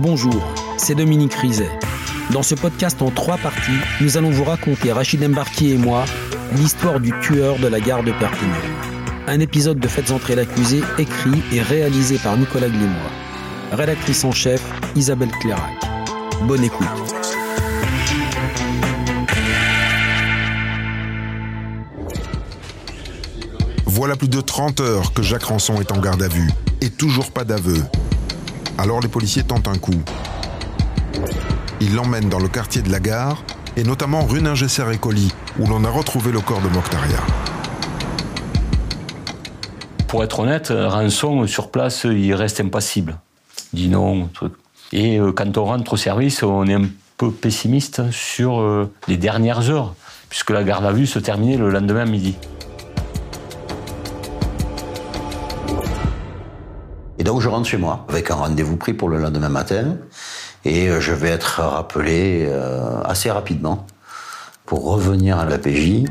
Bonjour, c'est Dominique Rizet. Dans ce podcast en trois parties, nous allons vous raconter, Rachid Embarki et moi, l'histoire du tueur de la gare de Perpignan. Un épisode de Faites entrer l'accusé écrit et réalisé par Nicolas Glimois. Rédactrice en chef, Isabelle Clairac. Bonne écoute. Voilà plus de 30 heures que Jacques Ranson est en garde à vue et toujours pas d'aveu. Alors les policiers tentent un coup. Ils l'emmènent dans le quartier de la gare et notamment rue Ningesser et Colis où l'on a retrouvé le corps de Mokhtaria. Pour être honnête, Ranson sur place, il reste impassible. Il dit non. Et euh, quand on rentre au service, on est un peu pessimiste sur euh, les dernières heures, puisque la garde à vue se terminait le lendemain midi. Donc je rentre chez moi avec un rendez-vous pris pour le lendemain matin et euh, je vais être rappelé euh, assez rapidement pour revenir à la PJ.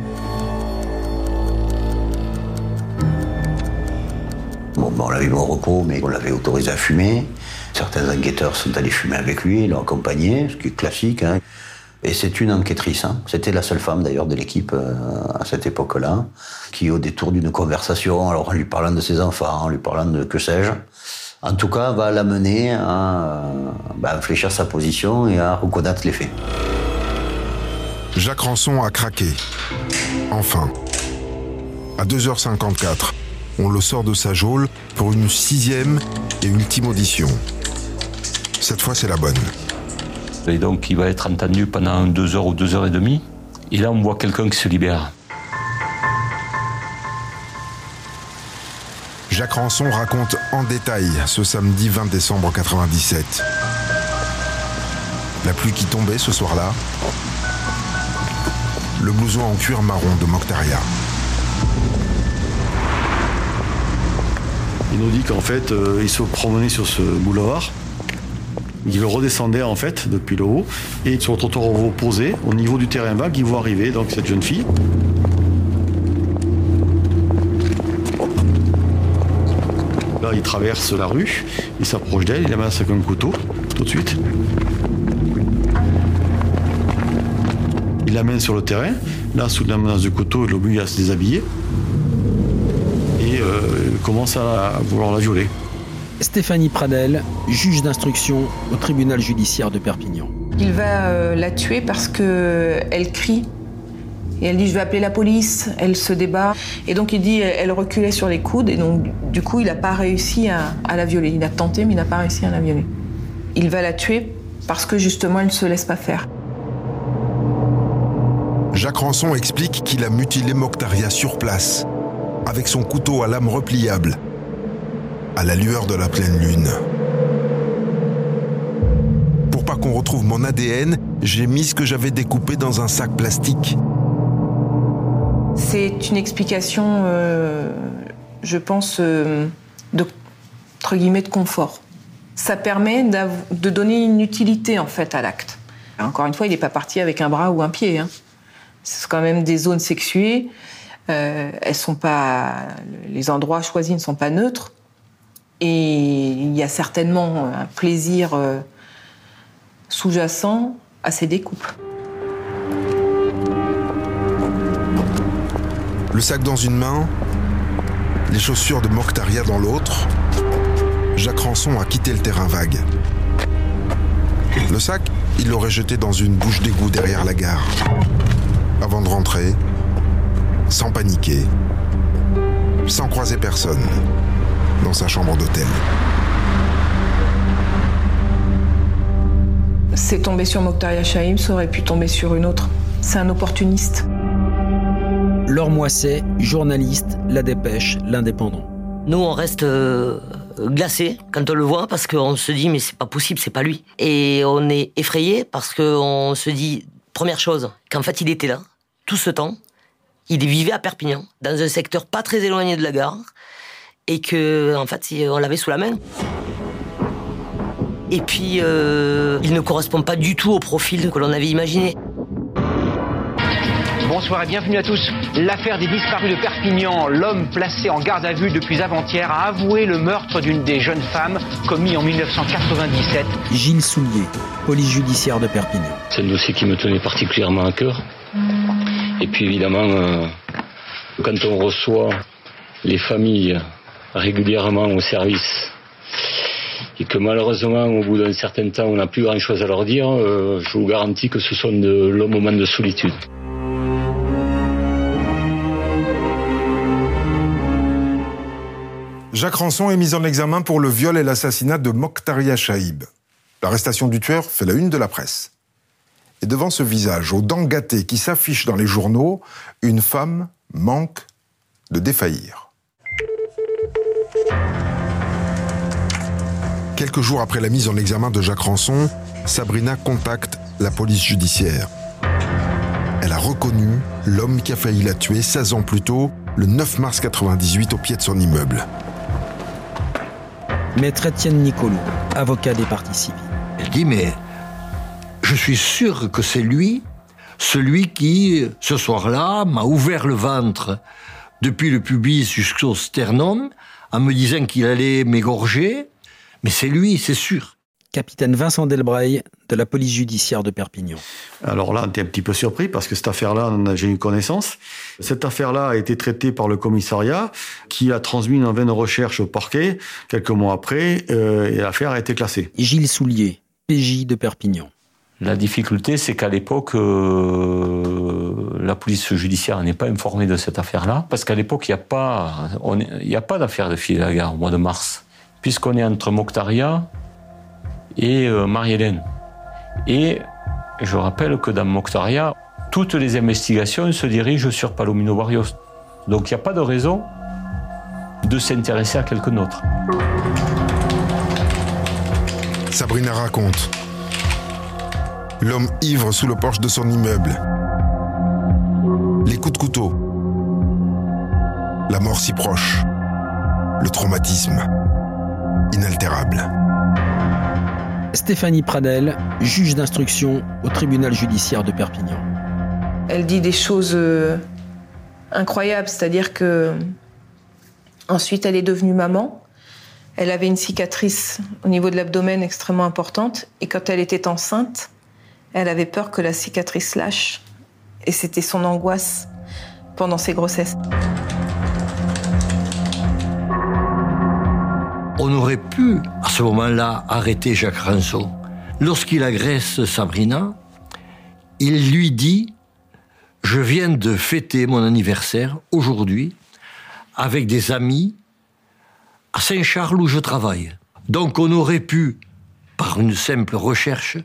Bon, ben, on l'avait mis au repos, mais on l'avait autorisé à fumer. Certains enquêteurs sont allés fumer avec lui, l'ont accompagné, ce qui est classique. Hein. Et c'est une enquêtrice, hein. c'était la seule femme d'ailleurs de l'équipe euh, à cette époque-là, qui au détour d'une conversation, alors en lui parlant de ses enfants, en lui parlant de que sais-je, en tout cas va l'amener à euh, bah, infléchir sa position et à reconnaître les faits. Jacques Ranson a craqué. Enfin. À 2h54, on le sort de sa geôle pour une sixième et ultime audition. Cette fois, c'est la bonne. Et donc, il va être entendu pendant deux heures ou deux heures et demie. Et là, on voit quelqu'un qui se libère. Jacques Ranson raconte en détail ce samedi 20 décembre 97. La pluie qui tombait ce soir-là. Le blouson en cuir marron de Mokhtaria. Il nous dit qu'en fait, euh, il se promenait sur ce boulevard. Il redescendait en fait depuis le haut et sur le trottoir opposé, au niveau du terrain vague, il voit arriver donc cette jeune fille. Là, il traverse la rue, il s'approche d'elle, il la menace avec un couteau, tout de suite. Il l'amène sur le terrain. Là, sous la menace du couteau, il l'oblige à se déshabiller. Et euh, il commence à vouloir la violer. Stéphanie Pradel, juge d'instruction au tribunal judiciaire de Perpignan. Il va euh, la tuer parce que elle crie et elle dit je vais appeler la police. Elle se débat et donc il dit elle reculait sur les coudes et donc du coup il n'a pas réussi à, à la violer. Il a tenté mais il n'a pas réussi à la violer. Il va la tuer parce que justement elle ne se laisse pas faire. Jacques Ranson explique qu'il a mutilé Mokhtaria sur place, avec son couteau à lame repliable, à la lueur de la pleine lune. Pour pas qu'on retrouve mon ADN, j'ai mis ce que j'avais découpé dans un sac plastique. C'est une explication, euh, je pense, euh, de, entre guillemets, de confort. Ça permet de donner une utilité en fait à l'acte. Encore une fois, il n'est pas parti avec un bras ou un pied. Hein. C'est quand même des zones sexuées. Euh, elles sont pas, les endroits choisis ne sont pas neutres. Et il y a certainement un plaisir euh, sous-jacent à ces découpes. Le sac dans une main, les chaussures de Mokhtaria dans l'autre, Jacques Ranson a quitté le terrain vague. Le sac, il l'aurait jeté dans une bouche d'égout derrière la gare. Avant de rentrer, sans paniquer, sans croiser personne, dans sa chambre d'hôtel. C'est tombé sur Mokhtaria Shaim, ça aurait pu tomber sur une autre. C'est un opportuniste. Laure Moisset, journaliste, La Dépêche, l'Indépendant. Nous, on reste euh, glacés quand on le voit parce qu'on se dit mais c'est pas possible, c'est pas lui. Et on est effrayé parce qu'on se dit première chose qu'en fait il était là tout ce temps. Il vivait à Perpignan, dans un secteur pas très éloigné de la gare, et que en fait on l'avait sous la main. Et puis euh, il ne correspond pas du tout au profil que l'on avait imaginé. Bonsoir et bienvenue à tous. L'affaire des disparus de Perpignan, l'homme placé en garde à vue depuis avant-hier a avoué le meurtre d'une des jeunes femmes commis en 1997. Gilles Soulier, police judiciaire de Perpignan. C'est un dossier qui me tenait particulièrement à cœur. Et puis évidemment, euh, quand on reçoit les familles régulièrement au service et que malheureusement au bout d'un certain temps on n'a plus grand chose à leur dire, euh, je vous garantis que ce sont de longs moments de solitude. Jacques Ranson est mis en examen pour le viol et l'assassinat de Mokhtaria Chaïb. L'arrestation du tueur fait la une de la presse. Et devant ce visage aux dents gâtées qui s'affiche dans les journaux, une femme manque de défaillir. Quelques jours après la mise en examen de Jacques Ranson, Sabrina contacte la police judiciaire. Elle a reconnu l'homme qui a failli la tuer 16 ans plus tôt, le 9 mars 98, au pied de son immeuble. Maître Étienne Nicolou, avocat des parties civiles. Elle dit, mais je suis sûr que c'est lui, celui qui, ce soir-là, m'a ouvert le ventre depuis le pubis jusqu'au sternum, en me disant qu'il allait m'égorger. Mais c'est lui, c'est sûr. Capitaine Vincent Delbray de la police judiciaire de Perpignan. Alors là, on était un petit peu surpris parce que cette affaire-là, j'ai eu connaissance. Cette affaire-là a été traitée par le commissariat qui a transmis une vaine recherche au parquet quelques mois après euh, et l'affaire a été classée. Gilles Soulier, PJ de Perpignan. La difficulté, c'est qu'à l'époque, euh, la police judiciaire n'est pas informée de cette affaire-là, parce qu'à l'époque, il n'y a pas, a pas d'affaire de filet à la gare au mois de mars, puisqu'on est entre Mokhtaria et euh, Marie-Hélène. Et je rappelle que dans Mokhtaria, toutes les investigations se dirigent sur Palomino Barrios. Donc il n'y a pas de raison de s'intéresser à quelqu'un d'autre. Sabrina raconte. L'homme ivre sous le porche de son immeuble. Les coups de couteau. La mort si proche. Le traumatisme. Inaltérable. Stéphanie Pradel, juge d'instruction au tribunal judiciaire de Perpignan. Elle dit des choses euh, incroyables, c'est-à-dire que ensuite elle est devenue maman. Elle avait une cicatrice au niveau de l'abdomen extrêmement importante et quand elle était enceinte, elle avait peur que la cicatrice lâche et c'était son angoisse pendant ses grossesses. On aurait pu, à ce moment-là, arrêter Jacques Ranson. Lorsqu'il agresse Sabrina, il lui dit Je viens de fêter mon anniversaire aujourd'hui avec des amis à Saint-Charles où je travaille. Donc on aurait pu, par une simple recherche,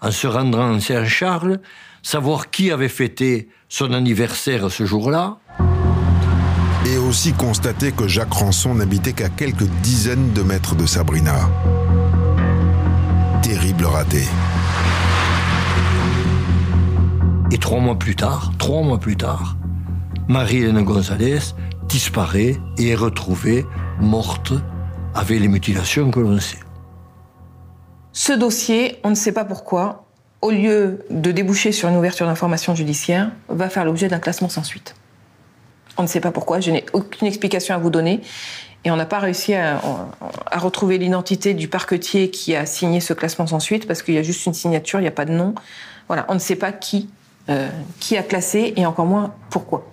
en se rendant à Saint-Charles, savoir qui avait fêté son anniversaire ce jour-là, aussi constater que Jacques Ranson n'habitait qu'à quelques dizaines de mètres de Sabrina. Terrible raté. Et trois mois plus tard, trois mois plus tard, Marie-Hélène Gonzalez disparaît et est retrouvée morte avec les mutilations que l'on sait. Ce dossier, on ne sait pas pourquoi, au lieu de déboucher sur une ouverture d'information judiciaire, va faire l'objet d'un classement sans suite. On ne sait pas pourquoi, je n'ai aucune explication à vous donner. Et on n'a pas réussi à, retrouver l'identité du parquetier qui a signé ce classement sans suite, parce qu'il y a juste une signature, il n'y a pas de nom. Voilà, on ne sait pas qui, euh, qui a classé, et encore moins pourquoi.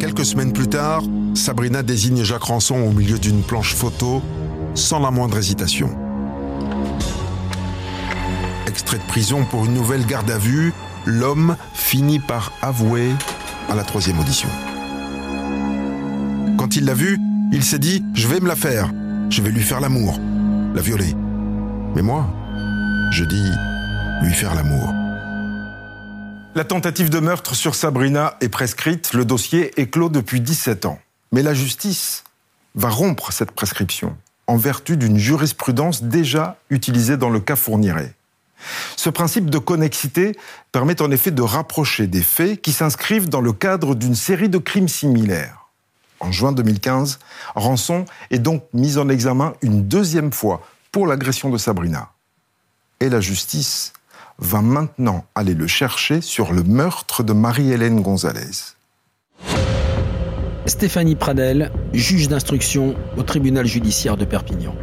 Quelques semaines plus tard, Sabrina désigne Jacques Ranson au milieu d'une planche photo, sans la moindre hésitation. Extrait de prison pour une nouvelle garde à vue, l'homme finit par avouer à la troisième audition. Quand il l'a vue, il s'est dit Je vais me la faire, je vais lui faire l'amour, la violer. Mais moi, je dis lui faire l'amour. La tentative de meurtre sur Sabrina est prescrite, le dossier est clos depuis 17 ans. Mais la justice va rompre cette prescription en vertu d'une jurisprudence déjà utilisée dans le cas Fourniret. Ce principe de connexité permet en effet de rapprocher des faits qui s'inscrivent dans le cadre d'une série de crimes similaires. En juin 2015, Rançon est donc mis en examen une deuxième fois pour l'agression de Sabrina. Et la justice va maintenant aller le chercher sur le meurtre de Marie-Hélène Gonzalez. Stéphanie Pradel, juge d'instruction au tribunal judiciaire de Perpignan.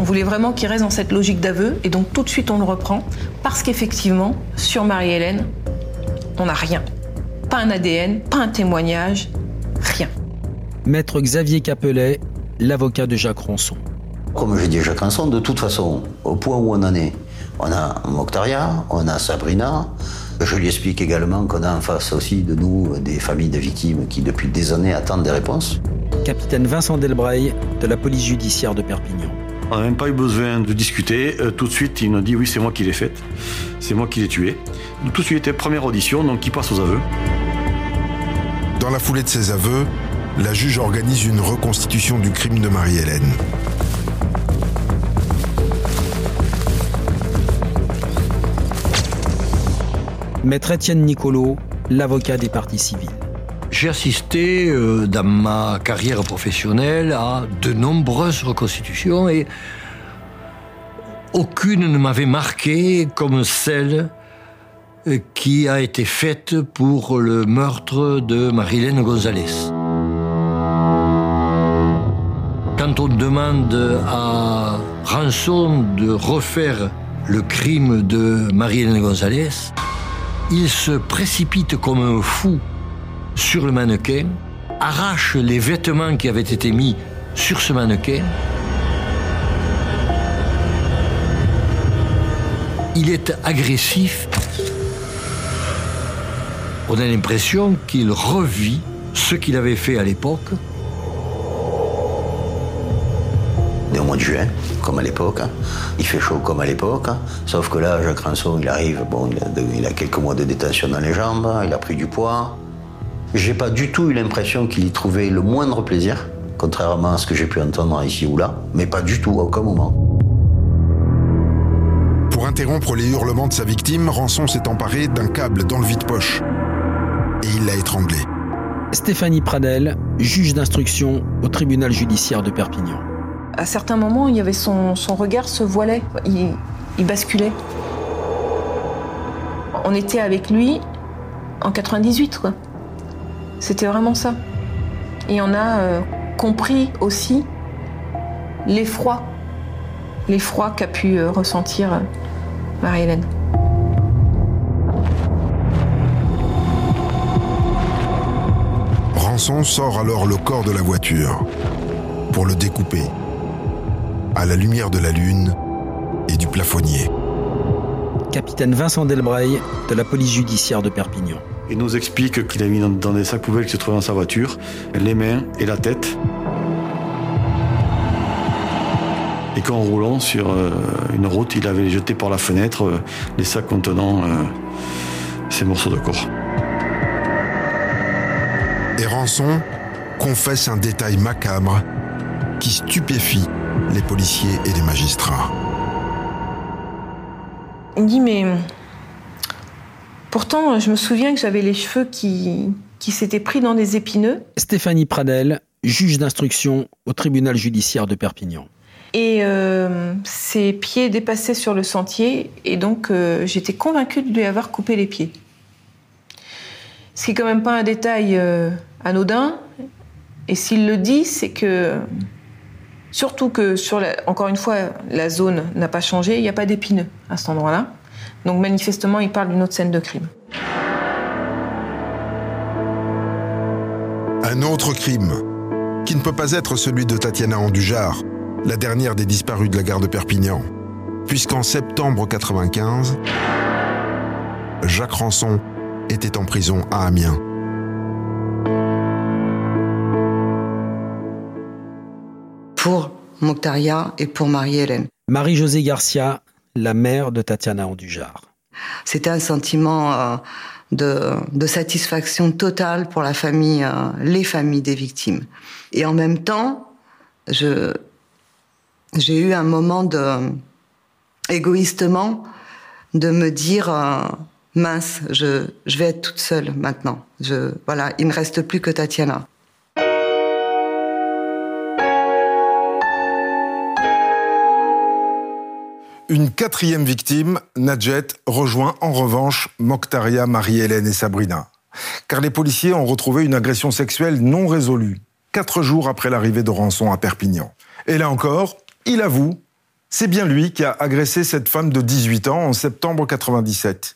On voulait vraiment qu'il reste dans cette logique d'aveu et donc tout de suite on le reprend parce qu'effectivement, sur Marie-Hélène, on n'a rien. Pas un ADN, pas un témoignage, rien. Maître Xavier Capelet, l'avocat de Jacques Ronson. Comme je dis à Jacques Ronson, de toute façon, au point où on en est, on a Mokhtaria, on a Sabrina. Je lui explique également qu'on a en face aussi de nous des familles de victimes qui depuis des années attendent des réponses. Capitaine Vincent Delbray de la police judiciaire de Perpignan. On n'a même pas eu besoin de discuter. Euh, tout de suite, il nous dit oui, c'est moi qui l'ai faite. C'est moi qui l'ai tué. Tout de suite, première audition, donc il passe aux aveux. Dans la foulée de ces aveux, la juge organise une reconstitution du crime de Marie-Hélène. Maître Étienne Nicolo, l'avocat des parties civiles. J'ai assisté euh, dans ma carrière professionnelle à de nombreuses reconstitutions et aucune ne m'avait marqué comme celle euh, qui a été faite pour le meurtre de Marilène Gonzalez. Quand on demande à Rançon de refaire le crime de Marilène Gonzalez, il se précipite comme un fou sur le mannequin, arrache les vêtements qui avaient été mis sur ce mannequin. Il est agressif. On a l'impression qu'il revit ce qu'il avait fait à l'époque. On au mois de juin, comme à l'époque. hein. Il fait chaud comme à l'époque. hein. Sauf que là, Jacques Rançon, il arrive, bon, il a, de- il a quelques mois de détention dans les jambes, il a pris du poids. J'ai pas du tout eu l'impression qu'il y trouvait le moindre plaisir, contrairement à ce que j'ai pu entendre ici ou là, mais pas du tout, à aucun moment. Pour interrompre les hurlements de sa victime, Rançon s'est emparé d'un câble dans le vide-poche. Et il l'a étranglé. Stéphanie Pradel, juge d'instruction au tribunal judiciaire de Perpignan. À certains moments, il y avait son, son regard se voilait, il, il basculait. On était avec lui en 98, quoi. C'était vraiment ça. Et on a euh, compris aussi l'effroi, l'effroi qu'a pu euh, ressentir euh, Marie-Hélène. Rançon sort alors le corps de la voiture pour le découper à la lumière de la lune et du plafonnier. Capitaine Vincent Delbray de la police judiciaire de Perpignan. Il nous explique qu'il a mis dans, dans des sacs poubelles qui se trouvaient dans sa voiture les mains et la tête. Et qu'en roulant sur euh, une route, il avait jeté par la fenêtre euh, les sacs contenant euh, ces morceaux de corps. Et Rançon confesse un détail macabre qui stupéfie les policiers et les magistrats. Il dit, mais pourtant, je me souviens que j'avais les cheveux qui, qui s'étaient pris dans des épineux. Stéphanie Pradel, juge d'instruction au tribunal judiciaire de Perpignan. Et euh, ses pieds dépassaient sur le sentier, et donc euh, j'étais convaincue de lui avoir coupé les pieds. Ce qui est quand même pas un détail euh, anodin. Et s'il le dit, c'est que surtout que sur la- encore une fois la zone n'a pas changé, il n'y a pas d'épineux à cet endroit-là. Donc manifestement, il parle d'une autre scène de crime. Un autre crime, qui ne peut pas être celui de Tatiana Andujar, la dernière des disparus de la gare de Perpignan, puisqu'en septembre 95, Jacques Rançon était en prison à Amiens. pour Mokhtaria et pour Marie-Hélène. Marie-Josée Garcia, la mère de Tatiana Andujar. C'était un sentiment euh, de, satisfaction totale pour la famille, euh, les familles des victimes. Et en même temps, je, j'ai eu un moment de, égoïstement, de me dire, euh, mince, je, je vais être toute seule maintenant. Je, voilà, il me reste plus que Tatiana. Une quatrième victime, Nadjet, rejoint en revanche Mokhtaria, Marie-Hélène et Sabrina. Car les policiers ont retrouvé une agression sexuelle non résolue, quatre jours après l'arrivée de Rançon à Perpignan. Et là encore, il avoue, c'est bien lui qui a agressé cette femme de 18 ans en septembre 97.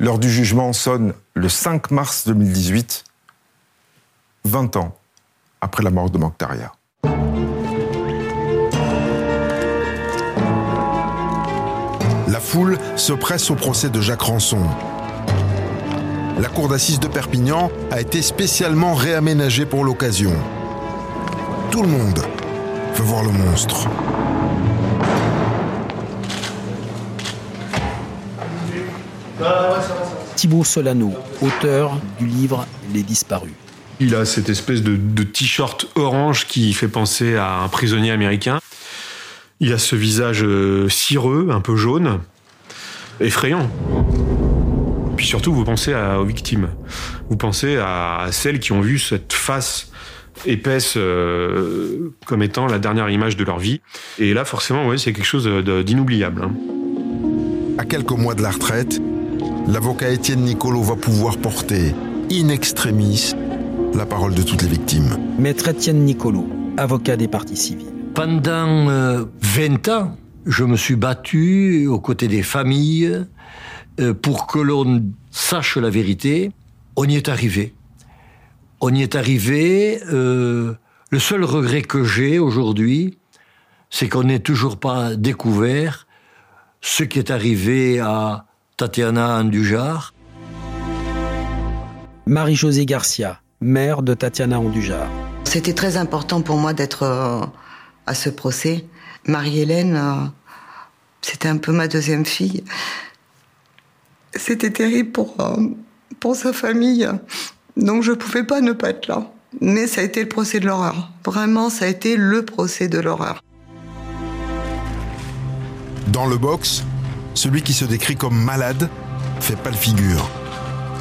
L'heure du jugement sonne le 5 mars 2018, 20 ans après la mort de Mokhtaria. Foule se presse au procès de Jacques Rançon. La cour d'assises de Perpignan a été spécialement réaménagée pour l'occasion. Tout le monde veut voir le monstre. Thibaut Solano, auteur du livre Les disparus. Il a cette espèce de, de t-shirt orange qui fait penser à un prisonnier américain. Il a ce visage euh, cireux, un peu jaune, effrayant. Puis surtout, vous pensez à- aux victimes. Vous pensez à, à celles qui ont vu cette face épaisse euh, comme étant la dernière image de leur vie. Et là, forcément, ouais, c'est quelque chose de- d'inoubliable. hein. À quelques mois de la retraite, l'avocat Étienne Nicolo va pouvoir porter, in extremis, la parole de toutes les victimes. Maître Étienne Nicolo, avocat des parties civiles. Pendant euh, 20 ans, je me suis battu aux côtés des familles euh, pour que l'on sache la vérité. On y est arrivé. On y est arrivé. euh, le seul regret que j'ai aujourd'hui, c'est qu'on n'ait toujours pas découvert ce qui est arrivé à Tatiana Andujar. Marie-Josée Garcia, mère de Tatiana Andujar. C'était très important pour moi d'être euh, à ce procès. Marie-Hélène, euh, c'était un peu ma deuxième fille. C'était terrible pour, euh, sa famille. Donc je pouvais pas ne pas être là. Mais ça a été le procès de l'horreur. Vraiment, ça a été le procès de l'horreur. Dans le box, celui qui se décrit comme malade fait pas le figure.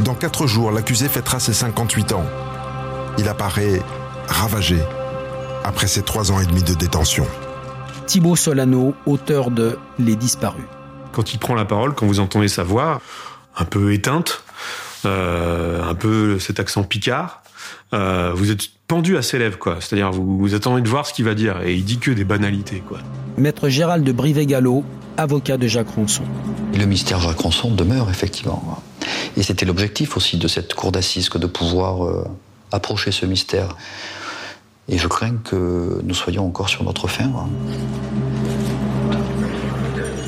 Dans quatre jours, l'accusé fêtera ses 58 ans. Il apparaît ravagé après ses trois ans et demi de détention. Thibaut Solano, auteur de Les disparus. quand il prend la parole, quand vous entendez sa voix, un peu éteinte, euh, un peu cet accent picard, euh, vous êtes pendu à ses lèvres, quoi. C'est-à-dire, vous, vous attendez de voir ce qu'il va dire, et il dit que des banalités, quoi. Maître Gérald de Brivet-Gallo, avocat de Jacques Ronson. Le mystère Jacques Ronson demeure effectivement. Et c'était l'objectif aussi de cette cour d'assises que de pouvoir euh, approcher ce mystère. Et je crains que nous soyons encore sur notre fin. hein.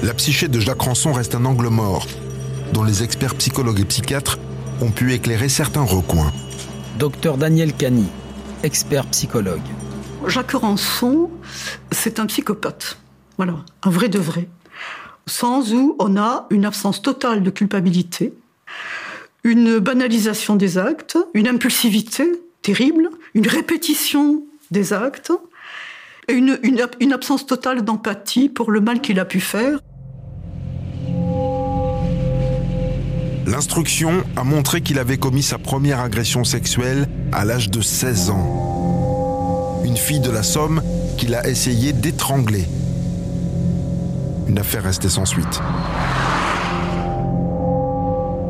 La psyché de Jacques Ranson reste un angle mort, dont les experts psychologues et psychiatres ont pu éclairer certains recoins. Docteur Daniel Cani, expert psychologue. Jacques Rançon, c'est un psychopathe. Voilà, un vrai de vrai. Sans où on a une absence totale de culpabilité, une banalisation des actes, une impulsivité terrible, une répétition des actes, et une, une, une absence totale d'empathie pour le mal qu'il a pu faire. L'instruction a montré qu'il avait commis sa première agression sexuelle à l'âge de 16 ans. Une fille de la Somme qu'il a essayé d'étrangler. Une affaire restée sans suite.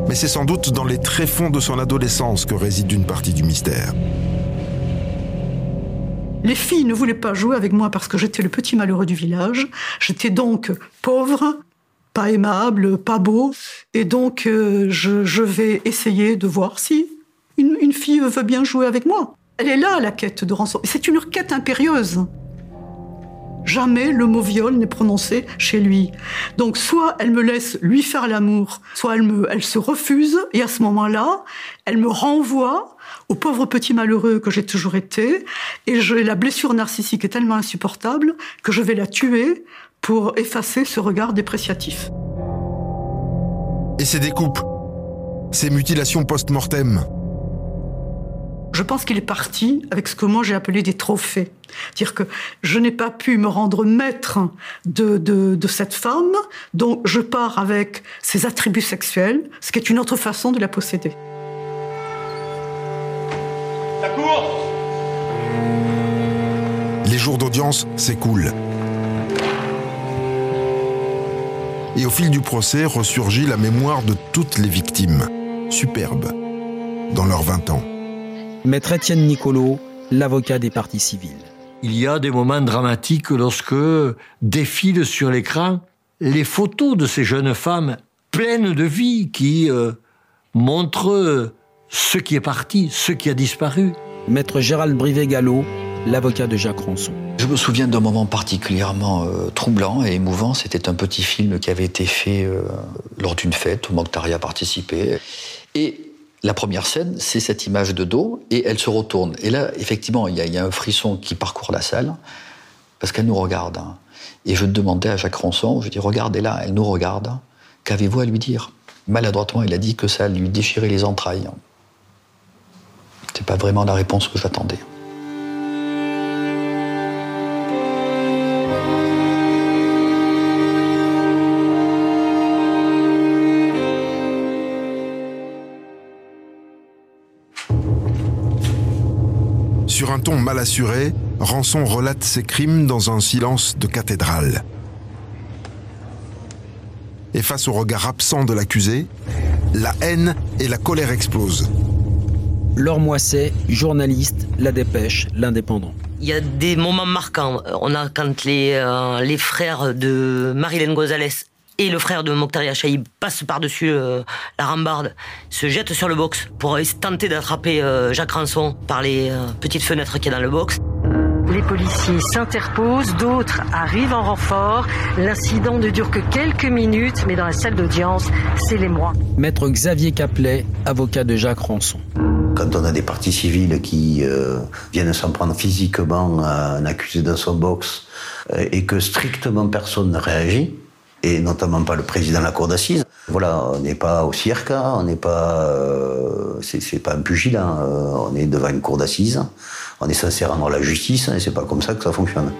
Mais c'est sans doute dans les tréfonds de son adolescence que réside une partie du mystère. Les filles ne voulaient pas jouer avec moi parce que j'étais le petit malheureux du village. J'étais donc pauvre, pas aimable, pas beau. Et donc, euh, je, vais essayer de voir si une, fille veut bien jouer avec moi. Elle est là, la quête de rançon. C'est une quête impérieuse. Jamais le mot viol n'est prononcé chez lui. Donc soit elle me laisse lui faire l'amour, soit elle, se refuse, et à ce moment-là, elle me renvoie au pauvre petit malheureux que j'ai toujours été, et la blessure narcissique est tellement insupportable que je vais la tuer pour effacer ce regard dépréciatif. Et ces découpes, ces mutilations post-mortem, Je pense qu'il est parti avec ce que moi j'ai appelé des trophées. C'est-à-dire que je n'ai pas pu me rendre maître de, de, de cette femme, donc je pars avec ses attributs sexuels, ce qui est une autre façon de la posséder. La cour les jours d'audience s'écoulent. Et au fil du procès ressurgit la mémoire de toutes les victimes, superbes, dans leurs 20 ans. Maître Étienne Nicolo, l'avocat des parties civiles. Il y a des moments dramatiques lorsque défilent sur l'écran les photos de ces jeunes femmes pleines de vie qui euh, montrent ce qui est parti, ce qui a disparu. Maître Gérald Brivet-Gallo, l'avocat de Jacques Ronson. Je me souviens d'un moment particulièrement euh, troublant et émouvant. C'était un petit film qui avait été fait euh, lors d'une fête où Mokhtar a participé. Et la première scène, c'est cette image de dos et elle se retourne. Et là, effectivement, il y, a un frisson qui parcourt la salle parce qu'elle nous regarde. Hein. Et je demandais à Jacques Ronson, je dis, regardez là, elle nous regarde. Qu'avez-vous à lui dire? Maladroitement, il a dit que ça lui déchirait les entrailles. C'est pas vraiment la réponse que j'attendais. Sur un ton mal assuré, Rançon relate ses crimes dans un silence de cathédrale. Et face au regard absent de l'accusé, la haine et la colère explosent. Laure Moisset, journaliste, La Dépêche, l'Indépendant. Il y a des moments marquants. On a quand les, euh, les frères de Marilène Gonzalez et le frère de Mokhtar Yachaï passent par-dessus euh, la rambarde, se jettent sur le box pour tenter d'attraper euh, Jacques Ranson par les euh, petites fenêtres qu'il y a dans le box. Les policiers s'interposent, d'autres arrivent en renfort. L'incident ne dure que quelques minutes, mais dans la salle d'audience, c'est l'émoi. Maître Xavier Caplet, avocat de Jacques Ranson. Quand on a des parties civiles qui euh, viennent s'en prendre physiquement à un accusé dans son box euh, et que strictement personne ne réagit, et notamment pas le président de la cour d'assises. Voilà, on n'est pas au cirque, on n'est pas, euh, c'est pas un pugilat, euh, on est devant une cour d'assises, on est censé rendre la justice, et c'est pas comme ça que ça fonctionne.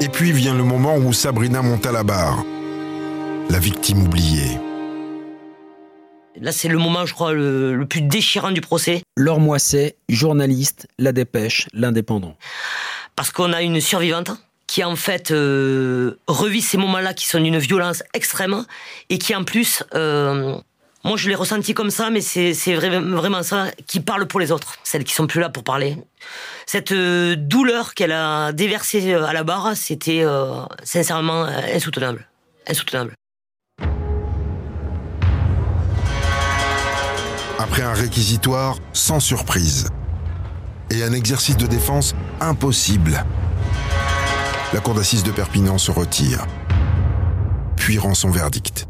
Et puis vient le moment où Sabrina monte à la barre, la victime oubliée. Là, c'est le moment, je crois, le, le, plus déchirant du procès. Laure Moisset, journaliste, La Dépêche, l'Indépendant. Parce qu'on a une survivante qui en fait euh, revit ces moments-là qui sont d'une violence extrême et qui en plus, euh, moi je l'ai ressenti comme ça, mais c'est vraiment ça, qui parle pour les autres, celles qui sont plus là pour parler. Cette euh, douleur qu'elle a déversée à la barre, c'était euh, sincèrement insoutenable. Insoutenable. Après un réquisitoire sans surprise et un exercice de défense impossible, la cour d'assises de Perpignan se retire, puis rend son verdict.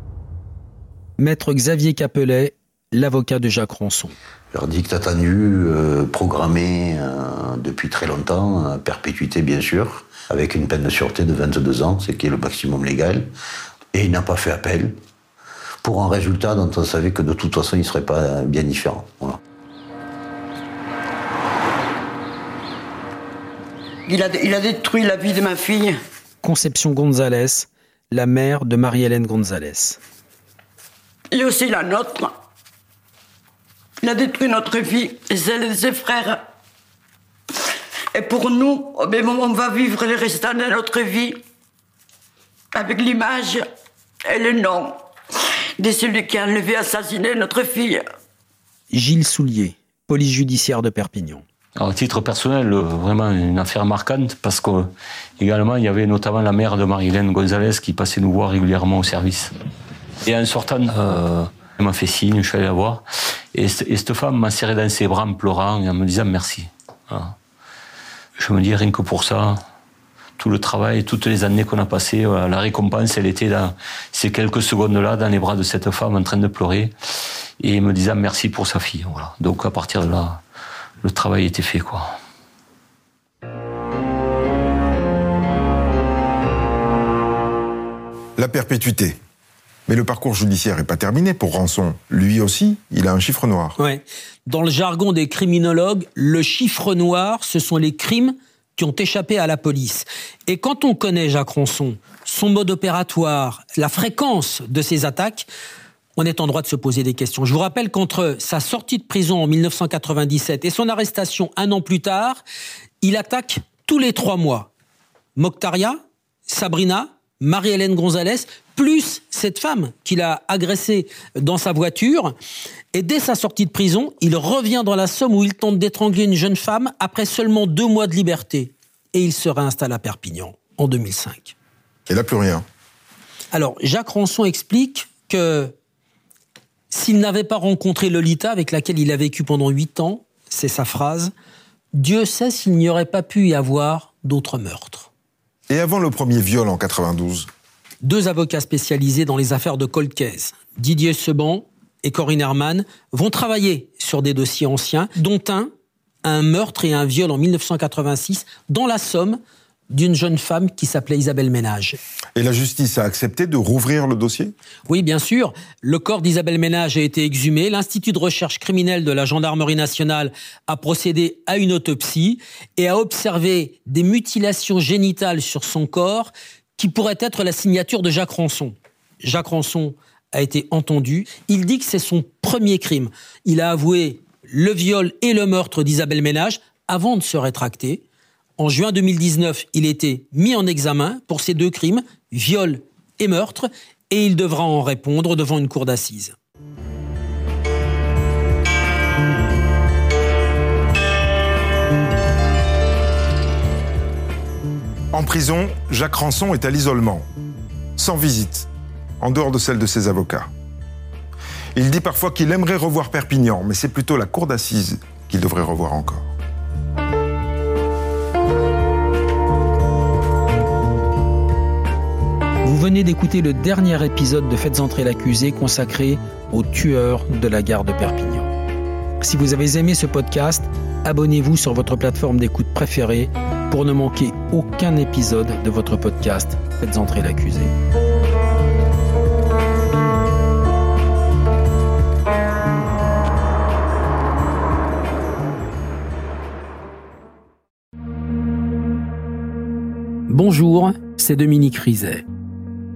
Maître Xavier Capelet, l'avocat de Jacques Ronson. Verdict attendu, euh, programmé euh, depuis très longtemps, euh, perpétuité bien sûr, avec une peine de sûreté de 22 ans, ce qui est le maximum légal, et il n'a pas fait appel, pour un résultat dont on savait que de toute façon il ne serait pas bien différent. Voilà. Il a, il a détruit la vie de ma fille. Conception Gonzalez, la mère de Marie-Hélène Gonzalez. Et aussi la nôtre. Il a détruit notre vie et celle de ses frères. Et pour nous, on va vivre les restants de notre vie avec l'image et le nom de celui qui a enlevé, assassiné notre fille. Gilles Soulier, police judiciaire de Perpignan. Alors, à titre personnel, vraiment une affaire marquante parce que également il y avait notamment la mère de Marilène Gonzalez qui passait nous voir régulièrement au service. Et en sortant, euh, elle m'a fait signe, je suis allé la voir. Et, et cette femme m'a serré dans ses bras en pleurant et en me disant merci. Voilà. Je me dis rien que pour ça, tout le travail, toutes les années qu'on a passées, voilà, la récompense, elle était dans ces quelques secondes-là, dans les bras de cette femme en train de pleurer et me disant merci pour sa fille. Voilà. Donc à partir de là, le travail était fait, quoi. La perpétuité. Mais le parcours judiciaire n'est pas terminé pour Rançon. Lui aussi, il a un chiffre noir. Ouais. Dans le jargon des criminologues, le chiffre noir, ce sont les crimes qui ont échappé à la police. Et quand on connaît Jacques Rançon, son mode opératoire, la fréquence de ses attaques, on est en droit de se poser des questions. Je vous rappelle qu'entre sa sortie de prison en 1997 et son arrestation un an plus tard, il attaque tous les trois mois Mokhtaria, Sabrina Marie-Hélène Gonzalez, plus cette femme qu'il a agressée dans sa voiture. Et dès sa sortie de prison, il revient dans la Somme où il tente d'étrangler une jeune femme après seulement deux mois de liberté. Et il se réinstalle à Perpignan en 2005. Et là, plus rien. Alors, Jacques Ranson explique que s'il n'avait pas rencontré Lolita, avec laquelle il a vécu pendant huit ans, c'est sa phrase, Dieu sait s'il n'y aurait pas pu y avoir d'autres meurtres. Et avant le premier viol en 92 Deux avocats spécialisés dans les affaires de cold case, Didier Seban et Corinne Herman, vont travailler sur des dossiers anciens, dont un, un meurtre et un viol en 1986 dans la Somme d'une jeune femme qui s'appelait Isabelle Ménage. Et la justice a accepté de rouvrir le dossier? Oui, bien sûr. Le corps d'Isabelle Ménage a été exhumé. L'Institut de recherche criminelle de la Gendarmerie nationale a procédé à une autopsie et a observé des mutilations génitales sur son corps qui pourraient être la signature de Jacques Ranson. Jacques Ranson a été entendu. Il dit que c'est son premier crime. Il a avoué le viol et le meurtre d'Isabelle Ménage avant de se rétracter. En juin 2019, il était mis en examen pour ces deux crimes, viol et meurtre, et il devra en répondre devant une cour d'assises. En prison, Jacques Ranson est à l'isolement, sans visite, en dehors de celle de ses avocats. Il dit parfois qu'il aimerait revoir Perpignan, mais c'est plutôt la cour d'assises qu'il devrait revoir encore. Vous venez d'écouter le dernier épisode de Faites entrer l'accusé consacré au tueur de la gare de Perpignan. Si vous avez aimé ce podcast, abonnez-vous sur votre plateforme d'écoute préférée pour ne manquer aucun épisode de votre podcast Faites entrer l'accusé. Bonjour, c'est Dominique Rizet.